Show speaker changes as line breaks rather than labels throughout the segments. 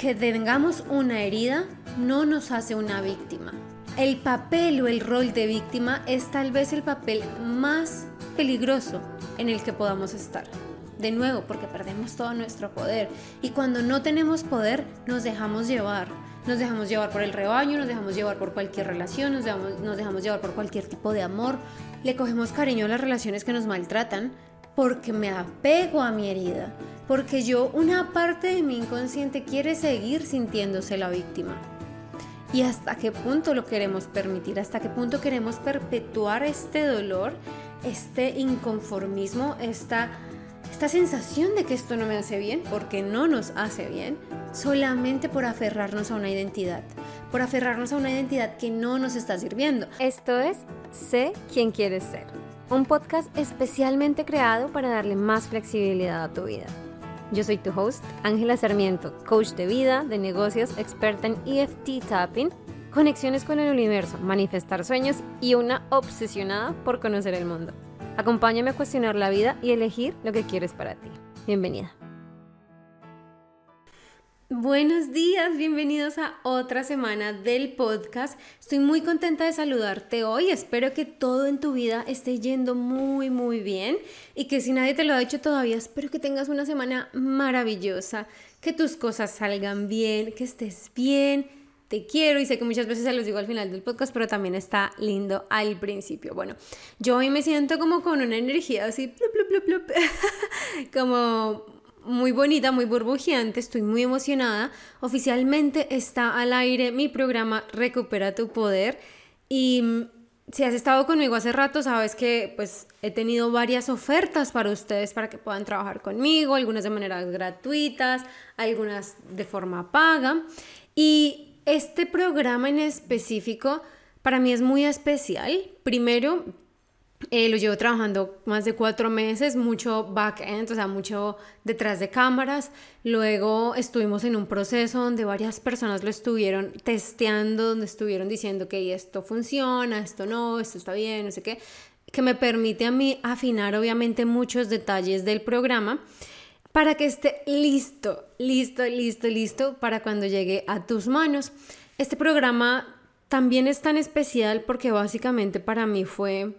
que tengamos una herida no nos hace una víctima. El papel o el rol de víctima es tal vez el papel más peligroso en el que podamos estar. De nuevo, porque perdemos todo nuestro poder. Y cuando no tenemos poder, nos dejamos llevar. Nos dejamos llevar por el rebaño, nos dejamos llevar por cualquier relación, nos dejamos, nos dejamos llevar por cualquier tipo de amor. Le cogemos cariño a las relaciones que nos maltratan porque me apego a mi herida. Porque yo, una parte de mi inconsciente quiere seguir sintiéndose la víctima. ¿Y hasta qué punto lo queremos permitir? ¿Hasta qué punto queremos perpetuar este dolor, este inconformismo, esta esta sensación de que esto no me hace bien, porque no nos hace bien, solamente por aferrarnos a una identidad, por aferrarnos a una identidad que no nos está sirviendo.
Esto es Sé quién quieres ser, un podcast especialmente creado para darle más flexibilidad a tu vida. Yo soy tu host, Ángela Sarmiento, coach de vida, de negocios, experta en EFT tapping, conexiones con el universo, manifestar sueños y una obsesionada por conocer el mundo. Acompáñame a cuestionar la vida y elegir lo que quieres para ti. Bienvenida.
Buenos días, bienvenidos a otra semana del podcast. Estoy muy contenta de saludarte hoy. Espero que todo en tu vida esté yendo muy, muy bien y que si nadie te lo ha dicho todavía, espero que tengas una semana maravillosa, que tus cosas salgan bien, que estés bien te quiero y sé que muchas veces se los digo al final del podcast, pero también está lindo al principio. Bueno, yo hoy me siento como con una energía así, plup, plup, plup, como muy bonita, muy burbujeante, estoy muy emocionada. Oficialmente está al aire mi programa Recupera tu Poder y mm, si has estado conmigo hace rato, sabes que pues he tenido varias ofertas para ustedes para que puedan trabajar conmigo, algunas de manera gratuitas, algunas de forma paga. Y este programa en específico para mí es muy especial. Primero, eh, lo llevo trabajando más de cuatro meses, mucho back-end, o sea, mucho detrás de cámaras. Luego estuvimos en un proceso donde varias personas lo estuvieron testeando, donde estuvieron diciendo que esto funciona, esto no, esto está bien, no sé qué, que me permite a mí afinar obviamente muchos detalles del programa para que esté listo, listo, listo, listo para cuando llegue a tus manos. Este programa también es tan especial porque básicamente para mí fue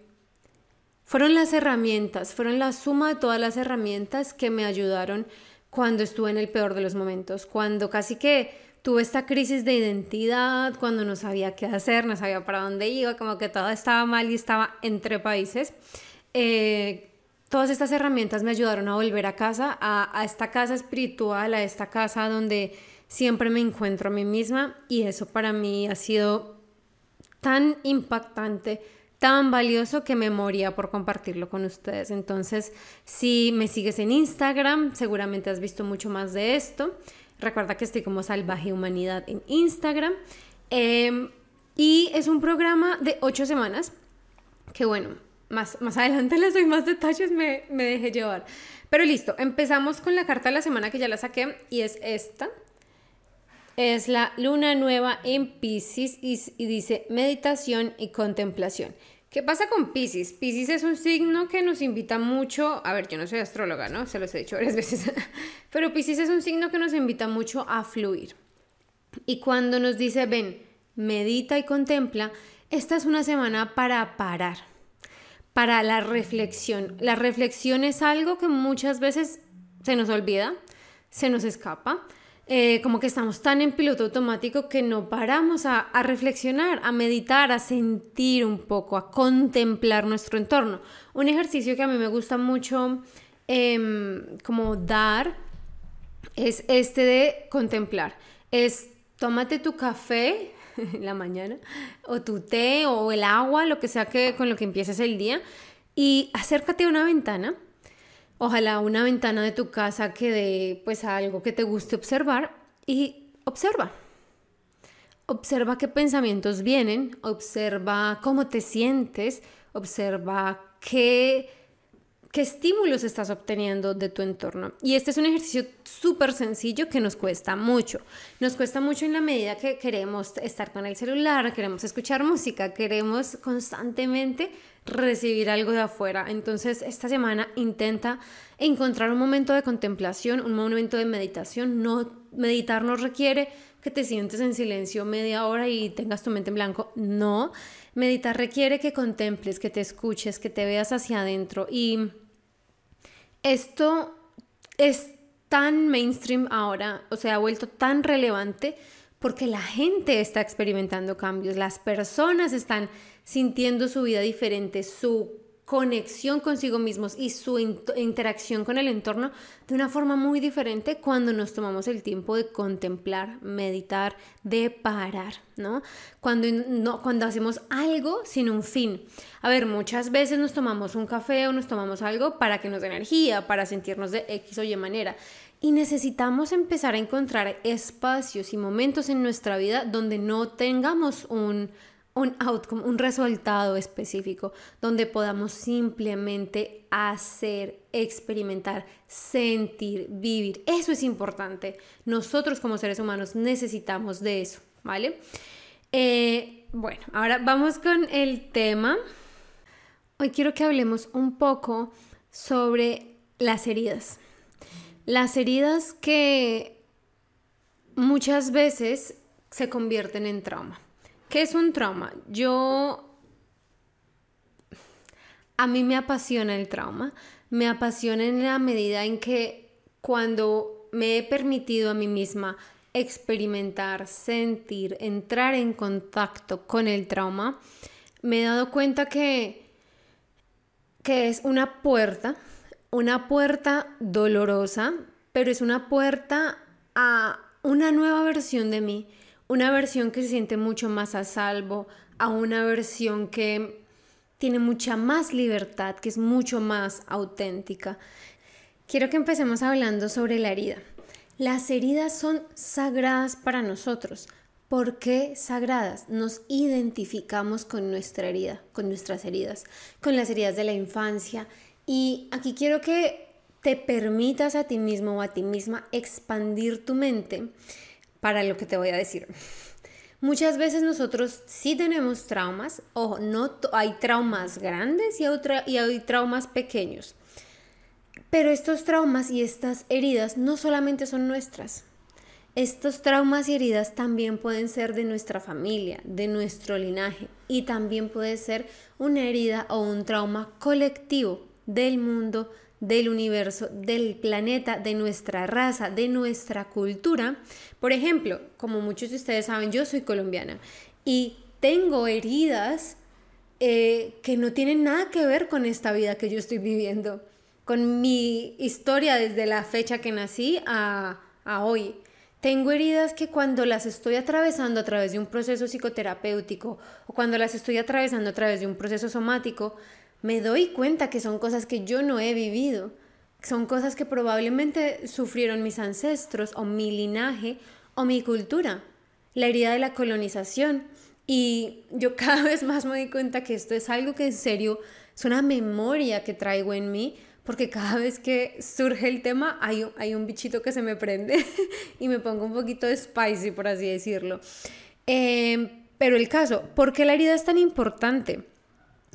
fueron las herramientas, fueron la suma de todas las herramientas que me ayudaron cuando estuve en el peor de los momentos, cuando casi que tuve esta crisis de identidad, cuando no sabía qué hacer, no sabía para dónde iba, como que todo estaba mal y estaba entre países. Eh, todas estas herramientas me ayudaron a volver a casa, a, esta casa espiritual, a esta casa donde siempre me encuentro a mí misma y eso para mí ha sido tan impactante, tan valioso que me moría por compartirlo con ustedes. Entonces, si me sigues en Instagram, seguramente has visto mucho más de esto. Recuerda que estoy como Salvaje Humanidad en Instagram. Em, y es un programa de ocho semanas que bueno, más, más adelante les doy más detalles, me, me dejé llevar. Pero listo, empezamos con la carta de la semana que ya la saqué y es esta. Es la luna nueva en Pisces y, dice meditación y contemplación. ¿Qué pasa con Pisces? Pisces es un signo que nos invita mucho, a ver, yo no soy astróloga, ¿no? Se los he dicho varias veces, pero Pisces es un signo que nos invita mucho a fluir. Y cuando nos dice, ven, medita y contempla, esta es una semana para parar para la reflexión. La reflexión es algo que muchas veces se nos olvida, se nos escapa. Eh, como que estamos tan en piloto automático que no paramos a, reflexionar, a meditar, a sentir un poco, a contemplar nuestro entorno. Un ejercicio que a mí me gusta mucho em, como dar es este de contemplar. Es tómate tu café, en la mañana, o tu té o el agua, lo que sea que con lo que empieces el día, y acércate a una ventana, ojalá una ventana de tu casa que dé pues algo que te guste observar y observa. Observa qué pensamientos vienen, observa cómo te sientes, observa qué qué estímulos estás obteniendo de tu entorno. Y este es un ejercicio súper sencillo que nos cuesta mucho. Nos cuesta mucho en la medida que queremos estar con el celular, queremos escuchar música, queremos constantemente recibir algo de afuera. Entonces, esta semana intenta encontrar un momento de contemplación, un momento de meditación. No meditar no requiere que te sientes en silencio media hora y tengas tu mente en blanco. No, meditar requiere que contemples, que te escuches, que te veas hacia adentro y esto es tan mainstream ahora, o sea, ha vuelto tan relevante porque la gente está experimentando cambios, las personas están sintiendo su vida diferente, su conexión consigo mismos y su interacción con el entorno de una forma muy diferente cuando nos tomamos el tiempo de contemplar, meditar, de parar, ¿no? Cuando, no, cuando hacemos algo sin un fin. A ver, muchas veces nos tomamos un café o nos tomamos algo para que nos dé energía, para sentirnos de X o Y manera. Y necesitamos empezar a encontrar espacios y momentos en nuestra vida donde no tengamos un un outcome, un resultado específico, donde podamos simplemente hacer, experimentar, sentir, vivir. Eso es importante. Nosotros como seres humanos necesitamos de eso, ¿vale? Eh, bueno, ahora vamos con el tema. Hoy quiero que hablemos un poco sobre las heridas. Las heridas que muchas veces se convierten en trauma. ¿Qué es un trauma? Yo... A mí me apasiona el trauma. Me apasiona en la medida en que cuando me he permitido a mí misma experimentar, sentir, entrar en contacto con el trauma, me he dado cuenta que, que es una puerta, una puerta dolorosa, pero es una puerta a una nueva versión de mí, una versión que se siente mucho más a salvo, a una versión que tiene mucha más libertad, que es mucho más auténtica. Quiero que empecemos hablando sobre la herida. Las heridas son sagradas para nosotros. ¿Por qué sagradas? Nos identificamos con nuestra herida, con nuestras heridas, con las heridas de la infancia. Y aquí quiero que te permitas a ti mismo o a ti misma expandir tu mente para lo que te voy a decir. Muchas veces nosotros sí tenemos traumas, o no hay traumas grandes y y hay traumas pequeños. Pero estos traumas y estas heridas no solamente son nuestras. Estos traumas y heridas también pueden ser de nuestra familia, de nuestro linaje y también puede ser una herida o un trauma colectivo del mundo, del universo, del planeta, de nuestra raza, de nuestra cultura. Por ejemplo, como muchos de ustedes saben, yo soy colombiana y tengo heridas eh, que no tienen nada que ver con esta vida que yo estoy viviendo, con mi historia desde la fecha que nací a, a hoy. Tengo heridas que cuando las estoy atravesando a través de un proceso psicoterapéutico o cuando las estoy atravesando a través de un proceso somático, me doy cuenta que son cosas que yo no he vivido, son cosas que probablemente sufrieron mis ancestros o mi linaje o mi cultura, la herida de la colonización. Y yo cada vez más me doy cuenta que esto es algo que en serio es una memoria que traigo en mí, porque cada vez que surge el tema hay, hay un bichito que se me prende y me pongo un poquito de spicy, por así decirlo. Em, pero el caso, ¿por qué la herida es tan importante?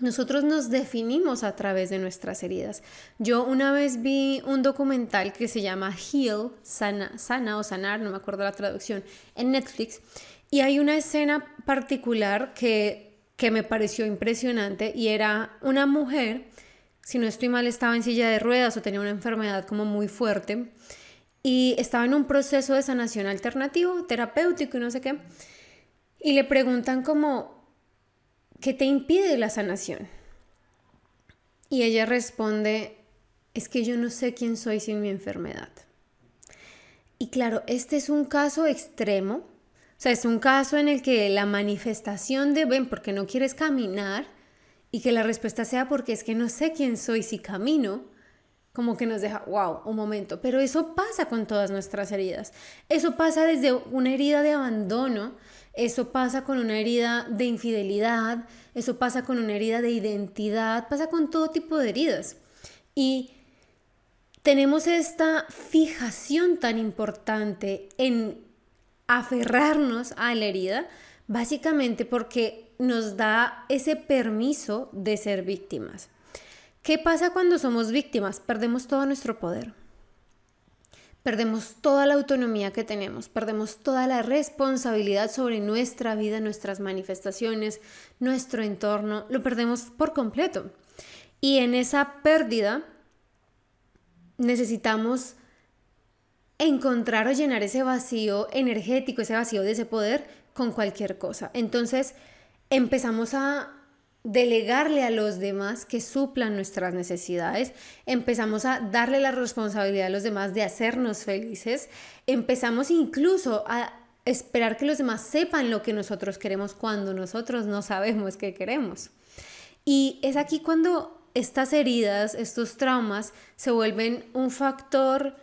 Nosotros nos definimos a través de nuestras heridas. Yo una vez vi un documental que se llama Heal, sana, sana o sanar, no me acuerdo la traducción, en Netflix, y hay una escena particular que, que me pareció impresionante y era una mujer, si no estoy mal, estaba en silla de ruedas o tenía una enfermedad como muy fuerte y estaba en un proceso de sanación alternativo, terapéutico y no sé qué, y le preguntan como, ¿qué te impide la sanación? Y ella responde, es que yo no sé quién soy sin mi enfermedad. Y claro, este es un caso extremo, o sea, es un caso en el que la manifestación de, ven, porque no quieres caminar, y que la respuesta sea porque es que no sé quién soy si camino, como que nos deja, wow, un momento. Pero eso pasa con todas nuestras heridas. Eso pasa desde una herida de abandono, eso pasa con una herida de infidelidad, eso pasa con una herida de identidad, pasa con todo tipo de heridas. Y tenemos esta fijación tan importante en aferrarnos a la herida, básicamente porque nos da ese permiso de ser víctimas. ¿Qué pasa cuando somos víctimas? Perdemos todo nuestro poder. Perdemos toda la autonomía que tenemos, perdemos toda la responsabilidad sobre nuestra vida, nuestras manifestaciones, nuestro entorno, lo perdemos por completo. Y en esa pérdida necesitamos encontrar o llenar ese vacío energético, ese vacío de ese poder con cualquier cosa. Entonces empezamos a delegarle a los demás que suplan nuestras necesidades, empezamos a darle la responsabilidad a los demás de hacernos felices, empezamos incluso a esperar que los demás sepan lo que nosotros queremos cuando nosotros no sabemos qué queremos. Y es aquí cuando estas heridas, estos traumas se vuelven un factor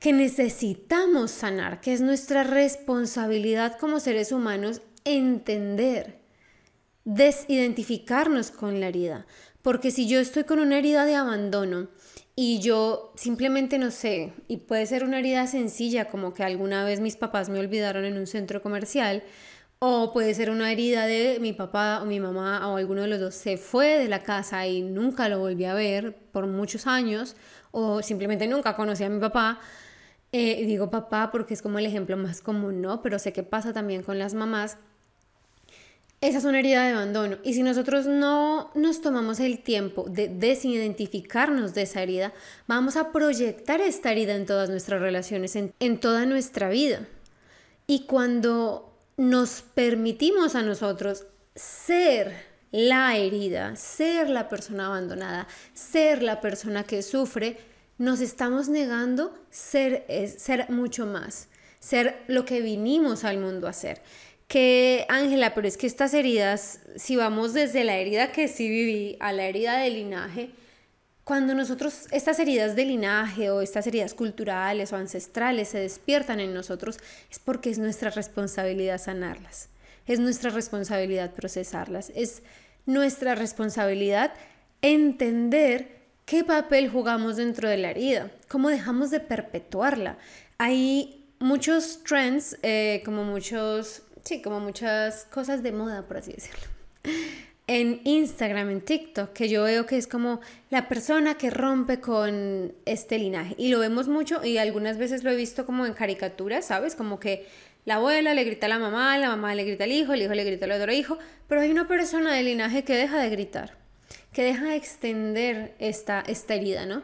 que necesitamos sanar, que es nuestra responsabilidad como seres humanos entender desidentificarnos con la herida. Porque si yo estoy con una herida de abandono y yo simplemente no sé, y puede ser una herida sencilla como que alguna vez mis papás me olvidaron en un centro comercial, o puede ser una herida de mi papá o mi mamá o alguno de los dos se fue de la casa y nunca lo volví a ver por muchos años, o simplemente nunca conocí a mi papá. Eh, digo papá porque es como el ejemplo más común, ¿no? Pero sé que pasa también con las mamás esa es una herida de abandono. Y si nosotros no nos tomamos el tiempo de desidentificarnos de esa herida, vamos a proyectar esta herida en todas nuestras relaciones, en, en toda nuestra vida. Y cuando nos permitimos a nosotros ser la herida, ser la persona abandonada, ser la persona que sufre, nos estamos negando ser, ser mucho más, ser lo que vinimos al mundo a ser que, Ángela, pero es que estas heridas, si vamos desde la herida que sí viví a la herida de linaje, cuando nosotros, estas heridas de linaje o estas heridas culturales o ancestrales se despiertan en nosotros, es porque es nuestra responsabilidad sanarlas, es nuestra responsabilidad procesarlas, es nuestra responsabilidad entender qué papel jugamos dentro de la herida, cómo dejamos de perpetuarla. Hay muchos trends, eh, como muchos sí, como muchas cosas de moda, por así decirlo. En Instagram, en TikTok, que yo veo que es como la persona que rompe con este linaje. Y lo vemos mucho y algunas veces lo he visto como en caricaturas, ¿sabes? Como que la abuela le grita a la mamá, la mamá le grita al hijo, el hijo le grita al otro hijo, pero hay una persona del linaje que deja de gritar, que deja de extender esta, esta herida, ¿no?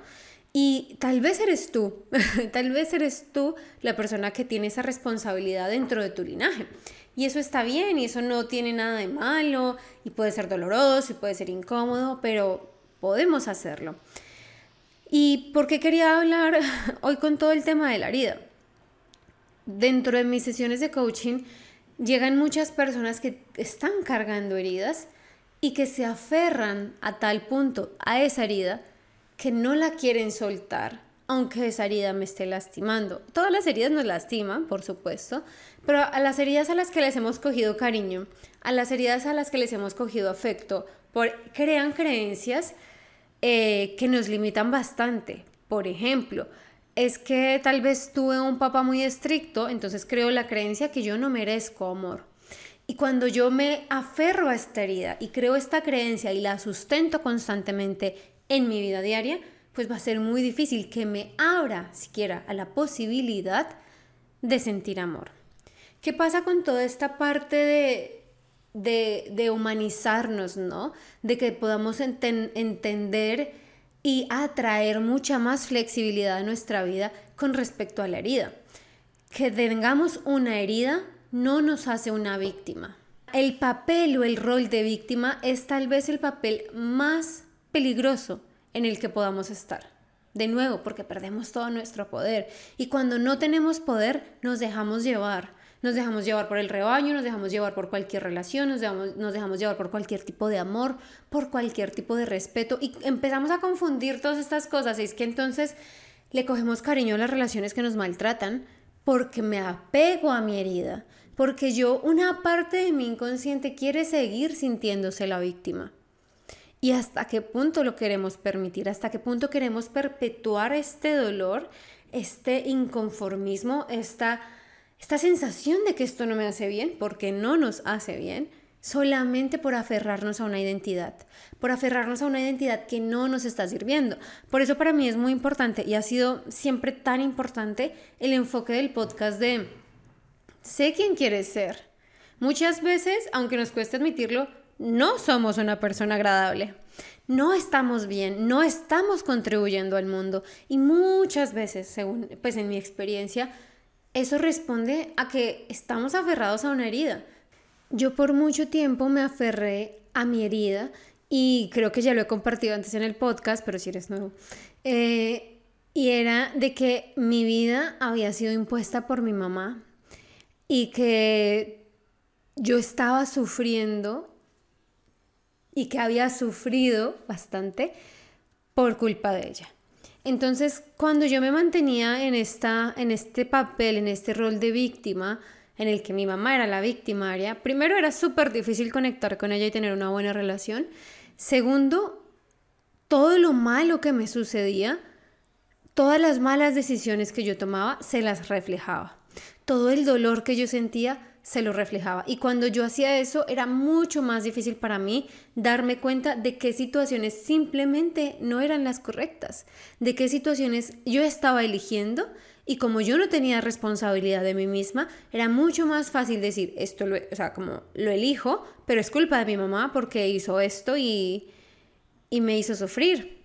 Y tal vez eres tú, tal vez eres tú la persona que tiene esa responsabilidad dentro de tu linaje. Y eso está bien y eso no tiene nada de malo y puede ser doloroso y puede ser incómodo, pero podemos hacerlo. ¿Y por qué quería hablar hoy con todo el tema de la herida? Dentro de mis sesiones de coaching llegan muchas personas que están cargando heridas y que se aferran a tal punto a esa herida que no la quieren soltar aunque esa herida me esté lastimando. Todas las heridas nos lastiman, por supuesto, pero a las heridas a las que les hemos cogido cariño, a las heridas a las que les hemos cogido afecto, por, crean creencias eh, que nos limitan bastante. Por ejemplo, es que tal vez tuve un papá muy estricto, entonces creo la creencia que yo no merezco amor. Y cuando yo me aferro a esta herida y creo esta creencia y la sustento constantemente en mi vida diaria, pues va a ser muy difícil que me abra siquiera a la posibilidad de sentir amor. ¿Qué pasa con toda esta parte de, de, humanizarnos, ¿no? De que podamos entender y atraer mucha más flexibilidad a nuestra vida con respecto a la herida. Que tengamos una herida no nos hace una víctima. El papel o el rol de víctima es tal vez el papel más peligroso en el que podamos estar. De nuevo, porque perdemos todo nuestro poder. Y cuando no tenemos poder, nos dejamos llevar. Nos dejamos llevar por el rebaño, nos dejamos llevar por cualquier relación, nos dejamos, nos dejamos llevar por cualquier tipo de amor, por cualquier tipo de respeto. Y empezamos a confundir todas estas cosas. Es que entonces le cogemos cariño a las relaciones que nos maltratan porque me apego a mi herida. Porque yo, una parte de mi inconsciente quiere seguir sintiéndose la víctima. Y hasta qué punto lo queremos permitir, hasta qué punto queremos perpetuar este dolor, este inconformismo, esta, esta sensación de que esto no me hace bien, porque no nos hace bien, solamente por aferrarnos a una identidad, por aferrarnos a una identidad que no nos está sirviendo. Por eso para mí es muy importante y ha sido siempre tan importante el enfoque del podcast de sé quién quieres ser. Muchas veces, aunque nos cueste admitirlo, no somos una persona agradable. No estamos bien, no estamos contribuyendo al mundo y muchas veces, según pues en mi experiencia, eso responde a que estamos aferrados a una herida. Yo por mucho tiempo me aferré a mi herida y creo que ya lo he compartido antes en el podcast, pero si eres nuevo. Eh, y era de que mi vida había sido impuesta por mi mamá y que yo estaba sufriendo y que había sufrido bastante por culpa de ella. Entonces, cuando yo me mantenía en, esta, en este papel, en este rol de víctima, en el que mi mamá era la victimaria, primero era súper difícil conectar con ella y tener una buena relación. Segundo, todo lo malo que me sucedía, todas las malas decisiones que yo tomaba, se las reflejaba. Todo el dolor que yo sentía se lo reflejaba. Y cuando yo hacía eso era mucho más difícil para mí darme cuenta de qué situaciones simplemente no eran las correctas, de qué situaciones yo estaba eligiendo y como yo no tenía responsabilidad de mí misma, era mucho más fácil decir, esto lo, o sea, como lo elijo, pero es culpa de mi mamá porque hizo esto y, y me hizo sufrir.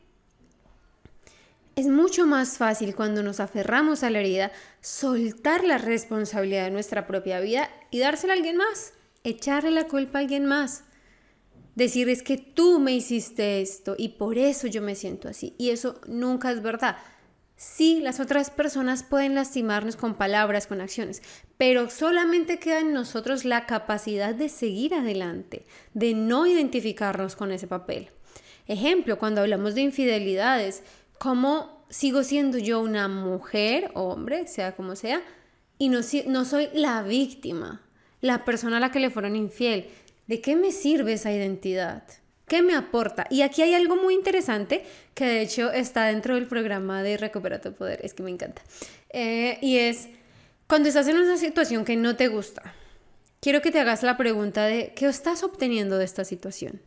Es mucho más fácil cuando nos aferramos a la herida soltar la responsabilidad de nuestra propia vida y dársela a alguien más, echarle la culpa a alguien más. Decir es que tú me hiciste esto y por eso yo me siento así. Y eso nunca es verdad. Sí, las otras personas pueden lastimarnos con palabras, con acciones, pero solamente queda en nosotros la capacidad de seguir adelante, de no identificarnos con ese papel. Ejemplo, cuando hablamos de infidelidades, cómo sigo siendo yo una mujer o hombre, sea como sea, y no, no soy la víctima, la persona a la que le fueron infiel. ¿De qué me sirve esa identidad? ¿Qué me aporta? Y aquí hay algo muy interesante que de hecho está dentro del programa de Recupera tu Poder, es que me encanta. Eh, y es, cuando estás en una situación que no te gusta, quiero que te hagas la pregunta de, ¿qué estás obteniendo de esta situación?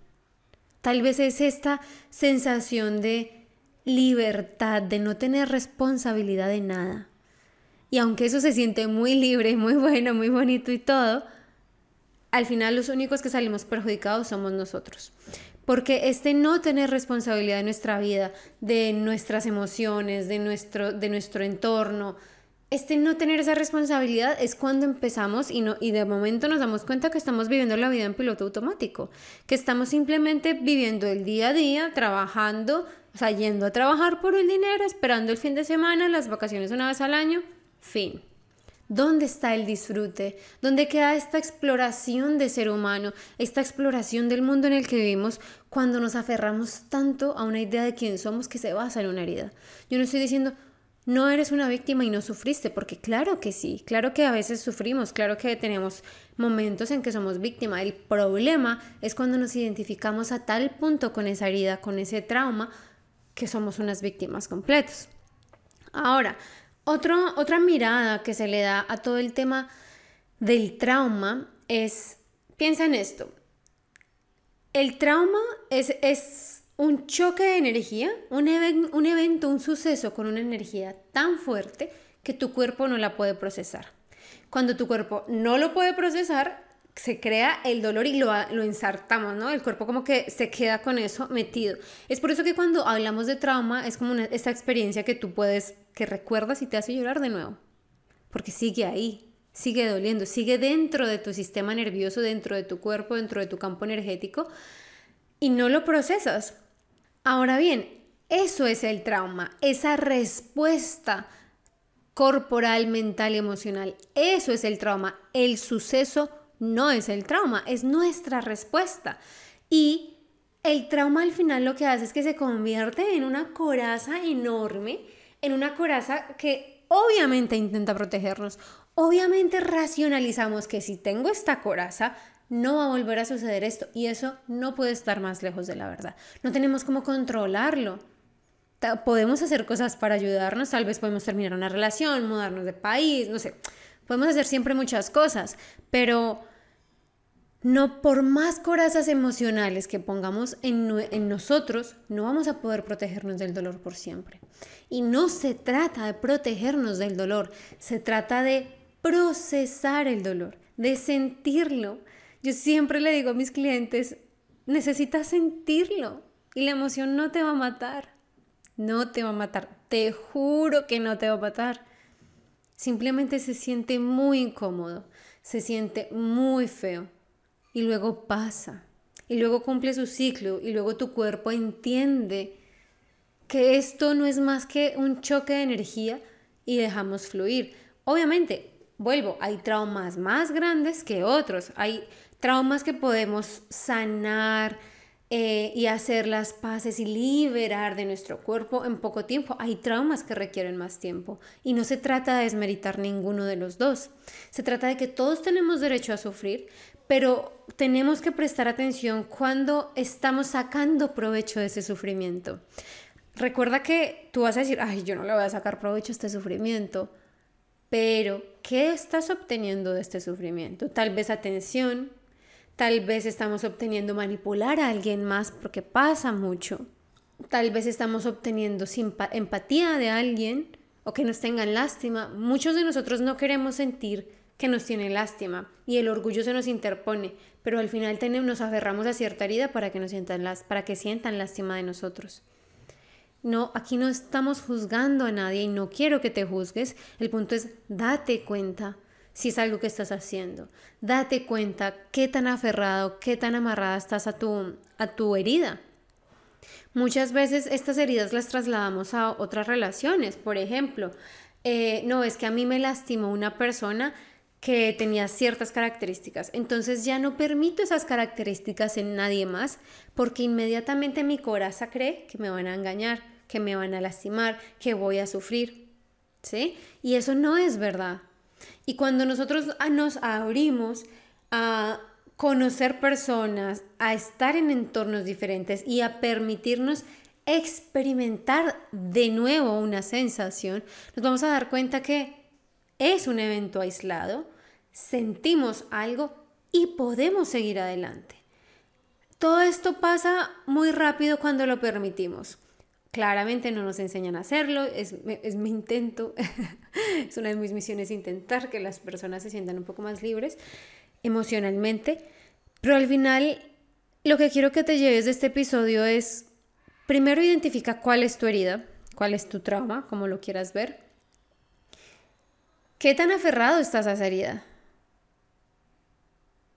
Tal vez es esta sensación de libertad, de no tener responsabilidad de nada. Y aunque eso se siente muy libre, muy bueno, muy bonito y todo, al final los únicos que salimos perjudicados somos nosotros. Porque este no tener responsabilidad de nuestra vida, de nuestras emociones, de nuestro, de nuestro entorno, este no tener esa responsabilidad es cuando empezamos y, no, y de momento nos damos cuenta que estamos viviendo la vida en piloto automático, que estamos simplemente viviendo el día a día, trabajando, o sea, yendo a trabajar por el dinero, esperando el fin de semana, las vacaciones una vez al año, fin. ¿Dónde está el disfrute? ¿Dónde queda esta exploración de ser humano, esta exploración del mundo en el que vivimos cuando nos aferramos tanto a una idea de quién somos que se basa en una herida? Yo no estoy diciendo, no eres una víctima y no sufriste, porque claro que sí, claro que a veces sufrimos, claro que tenemos momentos en que somos víctima. El problema es cuando nos identificamos a tal punto con esa herida, con ese trauma, que somos unas víctimas completas. Ahora, otra mirada que se le da a todo el tema del trauma es, piensa en esto, el trauma es, es un choque de energía, un, un evento, un suceso con una energía tan fuerte que tu cuerpo no la puede procesar. Cuando tu cuerpo no lo puede procesar, se crea el dolor y lo, lo ensartamos, ¿no? El cuerpo como que se queda con eso metido. Es por eso que cuando hablamos de trauma es como una, esta experiencia que tú puedes, que recuerdas y te hace llorar de nuevo, porque sigue ahí, sigue doliendo, sigue dentro de tu sistema nervioso, dentro de tu cuerpo, dentro de tu campo energético y no lo procesas. Ahora bien, eso es el trauma, esa respuesta corporal, mental emocional. Eso es el trauma, el suceso no es el trauma, es nuestra respuesta. Y el trauma al final lo que hace es que se convierte en una coraza enorme, en una coraza que obviamente intenta protegernos. Obviamente racionalizamos que si tengo esta coraza, no va a volver a suceder esto y eso no puede estar más lejos de la verdad. No tenemos cómo controlarlo. Podemos hacer cosas para ayudarnos, tal vez podemos terminar una relación, mudarnos de país, no sé. Podemos hacer siempre muchas cosas, pero no por más corazas emocionales que pongamos en, en, nosotros, no vamos a poder protegernos del dolor por siempre. Y no se trata de protegernos del dolor, se trata de procesar el dolor, de sentirlo. Yo siempre le digo a mis clientes, necesitas sentirlo y la emoción no te va a matar, no te va a matar, te juro que no te va a matar. Simplemente se siente muy incómodo, se siente muy feo y luego pasa y luego cumple su ciclo y luego tu cuerpo entiende que esto no es más que un choque de energía y dejamos fluir. Obviamente, vuelvo, hay traumas más grandes que otros, hay traumas que podemos sanar eh, y hacer las paces y liberar de nuestro cuerpo en poco tiempo. Hay traumas que requieren más tiempo y no se trata de desmeritar ninguno de los dos. Se trata de que todos tenemos derecho a sufrir, pero tenemos que prestar atención cuando estamos sacando provecho de ese sufrimiento. Recuerda que tú vas a decir, ay, yo no le voy a sacar provecho a este sufrimiento, pero ¿qué estás obteniendo de este sufrimiento? Tal vez atención, tal vez estamos obteniendo manipular a alguien más porque pasa mucho, tal vez estamos obteniendo empatía de alguien o que nos tengan lástima. Muchos de nosotros no queremos sentir que nos tiene lástima y el orgullo se nos interpone, pero al final nos aferramos a cierta herida para que, nos sientan las, para que sientan lástima de nosotros. No, aquí no estamos juzgando a nadie y no quiero que te juzgues. El punto es date cuenta si es algo que estás haciendo. Date cuenta qué tan aferrado, qué tan amarrada estás a tu, a tu herida. Muchas veces estas heridas las trasladamos a otras relaciones. Por ejemplo, eh, no es que a mí me lastimó una persona que tenía ciertas características. Entonces ya no permito esas características en nadie más porque inmediatamente mi coraza cree que me van a engañar que me van a lastimar, que voy a sufrir. ¿Sí? Y eso no es verdad. Y cuando nosotros nos abrimos a conocer personas, a estar en entornos diferentes y a permitirnos experimentar de nuevo una sensación, nos vamos a dar cuenta que es un evento aislado, sentimos algo y podemos seguir adelante. Todo esto pasa muy rápido cuando lo permitimos. Claramente no nos enseñan a hacerlo, es, mi intento, es una de mis misiones intentar que las personas se sientan un poco más libres emocionalmente, pero al final lo que quiero que te lleves de este episodio es, primero identifica cuál es tu herida, cuál es tu trauma, como lo quieras ver. ¿Qué tan aferrado estás a esa herida?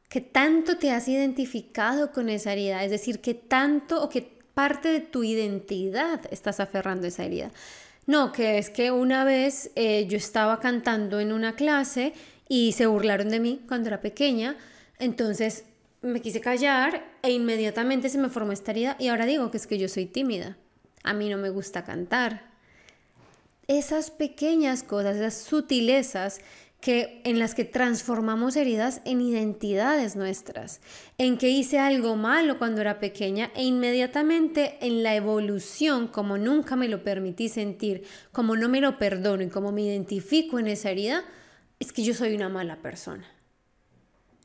¿Qué tanto te has identificado con esa herida? Es decir, ¿qué tanto o qué parte de tu identidad estás aferrando esa herida. No, que es que una vez eh, yo estaba cantando en una clase y se burlaron de mí cuando era pequeña, entonces me quise callar e inmediatamente se me formó esta herida y ahora digo que es que yo soy tímida. A mí no me gusta cantar. Esas pequeñas cosas, esas sutilezas que, en las que transformamos heridas en identidades nuestras, en que hice algo malo cuando era pequeña e inmediatamente en la evolución, como nunca me lo permití sentir, como no me lo perdono y como me identifico en esa herida, es que yo soy una mala persona.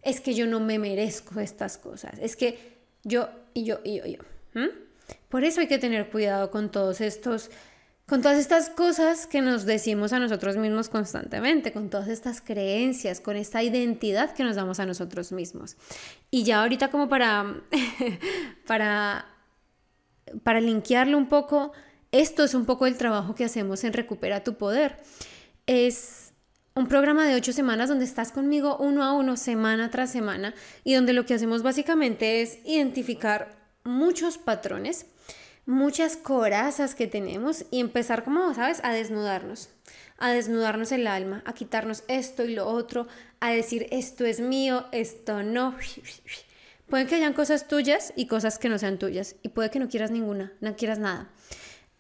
Es que yo no me merezco estas cosas. Es que yo y yo y yo y yo. Por eso hay que tener cuidado con todos estos con todas estas cosas que nos decimos a nosotros mismos constantemente, con todas estas creencias, con esta identidad que nos damos a nosotros mismos. Y ya ahorita como para, para, para linkearlo un poco, esto es un poco el trabajo que hacemos en Recupera tu Poder. Es un programa de ocho semanas donde estás conmigo uno a uno, semana tras semana, y donde lo que hacemos básicamente es identificar muchos patrones muchas corazas que tenemos y empezar como, ¿sabes?, a desnudarnos, a desnudarnos el alma, a quitarnos esto y lo otro, a decir esto es mío, esto no. Pueden que hayan cosas tuyas y cosas que no sean tuyas y puede que no quieras ninguna, no quieras nada.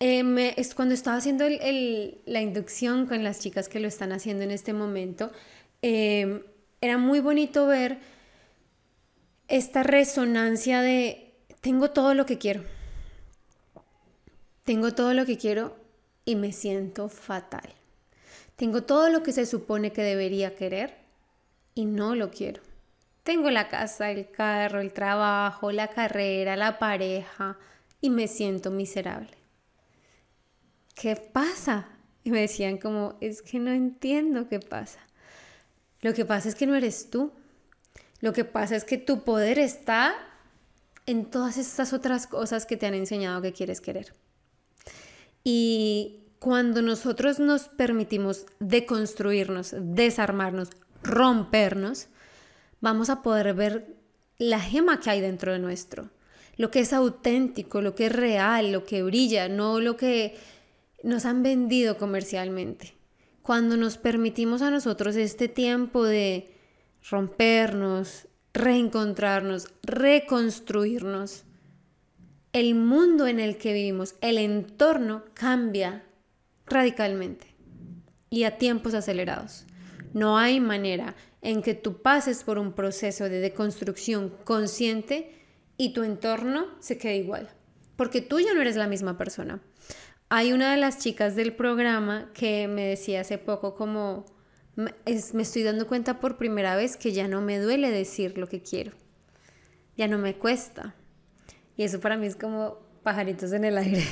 Eh, es cuando estaba haciendo la inducción con las chicas que lo están haciendo en este momento, eh, era muy bonito ver esta resonancia de tengo todo lo que quiero. Tengo todo lo que quiero y me siento fatal. Tengo todo lo que se supone que debería querer y no lo quiero. Tengo la casa, el carro, el trabajo, la carrera, la pareja y me siento miserable. ¿Qué pasa? Y me decían como, es que no entiendo qué pasa. Lo que pasa es que no eres tú. Lo que pasa es que tu poder está en todas estas otras cosas que te han enseñado que quieres querer. Y cuando nosotros nos permitimos deconstruirnos, desarmarnos, rompernos, vamos a poder ver la gema que hay dentro de nuestro, lo que es auténtico, lo que es real, lo que brilla, no lo que nos han vendido comercialmente. Cuando nos permitimos a nosotros este tiempo de rompernos, reencontrarnos, reconstruirnos, el mundo en el que vivimos, el entorno cambia radicalmente y a tiempos acelerados. No hay manera en que tú pases por un proceso de deconstrucción consciente y tu entorno se quede igual, porque tú ya no eres la misma persona. Hay una de las chicas del programa que me decía hace poco como, me estoy dando cuenta por primera vez que ya no me duele decir lo que quiero, ya no me cuesta. Y eso para mí es como pajaritos en el aire,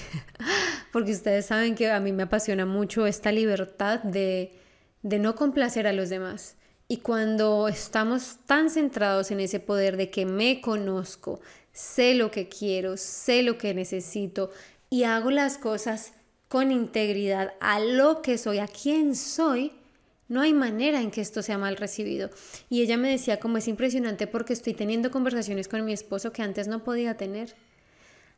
porque ustedes saben que a mí me apasiona mucho esta libertad de, de no complacer a los demás. Y cuando estamos tan centrados en ese poder de que me conozco, sé lo que quiero, sé lo que necesito y hago las cosas con integridad a lo que soy, a quién soy, no hay manera en que esto sea mal recibido. Y ella me decía como es impresionante porque estoy teniendo conversaciones con mi esposo que antes no podía tener.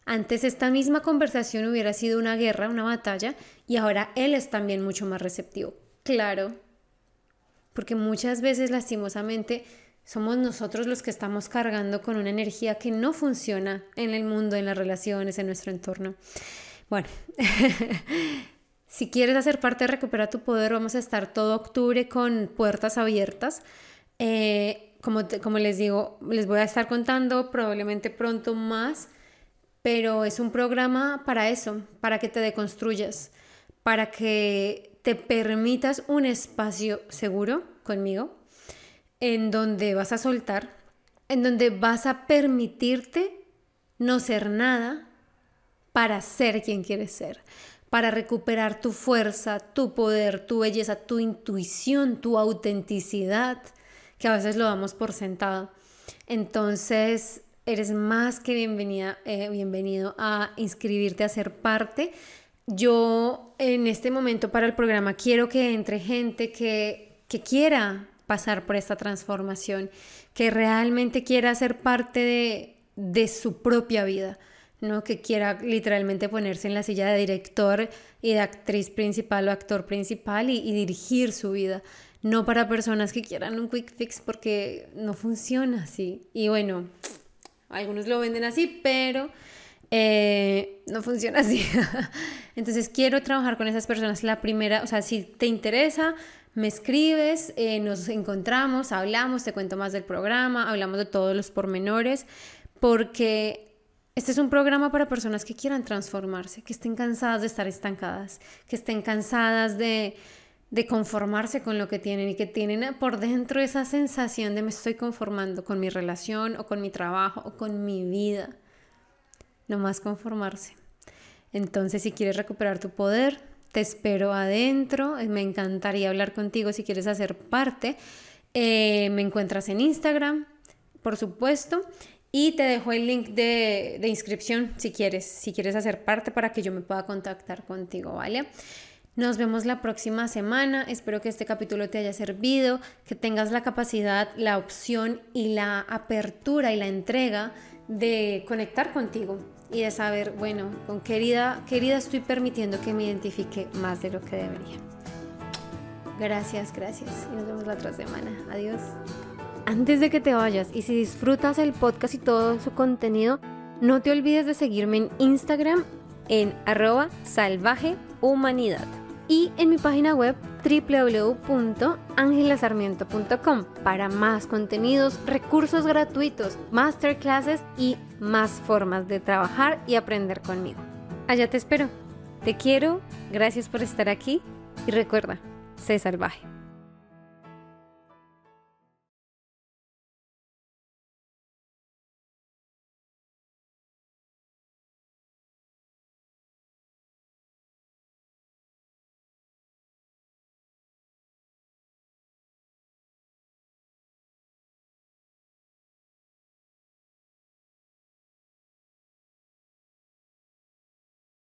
Antes esta misma conversación hubiera sido una guerra, una batalla, y ahora él es también mucho más receptivo. Claro, porque muchas veces lastimosamente somos nosotros los que estamos cargando con una energía que no funciona en el mundo, en las relaciones, en nuestro entorno. Bueno, si quieres hacer parte de Recupera tu Poder, vamos a estar todo octubre con puertas abiertas. Eh, como, como les digo, les voy a estar contando probablemente pronto más, pero es un programa para eso, para que te deconstruyas, para que te permitas un espacio seguro conmigo, en donde vas a soltar, en donde vas a permitirte no ser nada para ser quien quieres ser, para recuperar tu fuerza, tu poder, tu belleza, tu intuición, tu autenticidad, que a veces lo damos por sentado. Entonces, eres más que bienvenida, eh, bienvenido a inscribirte a ser parte yo en este momento para el programa quiero que entre gente que, que quiera pasar por esta transformación, que realmente quiera ser parte de, de su propia vida, ¿no? que quiera literalmente ponerse en la silla de director y de actriz principal o actor principal y, dirigir su vida. No para personas que quieran un quick fix porque no funciona así. Y bueno, algunos lo venden así, pero eh, no funciona así. Entonces quiero trabajar con esas personas. La primera, o sea, si te interesa, me escribes, eh, nos encontramos, hablamos, te cuento más del programa, hablamos de todos los pormenores, porque este es un programa para personas que quieran transformarse, que estén cansadas de estar estancadas, que estén cansadas de, de conformarse con lo que tienen y que tienen por dentro esa sensación de me estoy conformando con mi relación o con mi trabajo o con mi vida no más conformarse. Entonces, si quieres recuperar tu poder, te espero adentro. Me encantaría hablar contigo si quieres hacer parte. Eh, me encuentras en Instagram, por supuesto. Y te dejo el link de, inscripción si quieres, si quieres hacer parte para que yo me pueda contactar contigo, ¿vale? Nos vemos la próxima semana. Espero que este capítulo te haya servido, que tengas la capacidad, la opción y la apertura y la entrega de conectar contigo y de saber, bueno, con qué herida, estoy permitiendo que me identifique más de lo que debería. Gracias, gracias. Y nos vemos la otra semana. Adiós
antes de que te vayas y si disfrutas el podcast y todo su contenido, no te olvides de seguirme en Instagram en arroba salvajehumanidad y en mi página web www.angelasarmiento.com para más contenidos, recursos gratuitos, masterclasses y más formas de trabajar y aprender conmigo. Allá te espero. Te quiero, gracias por estar aquí y recuerda, sé salvaje.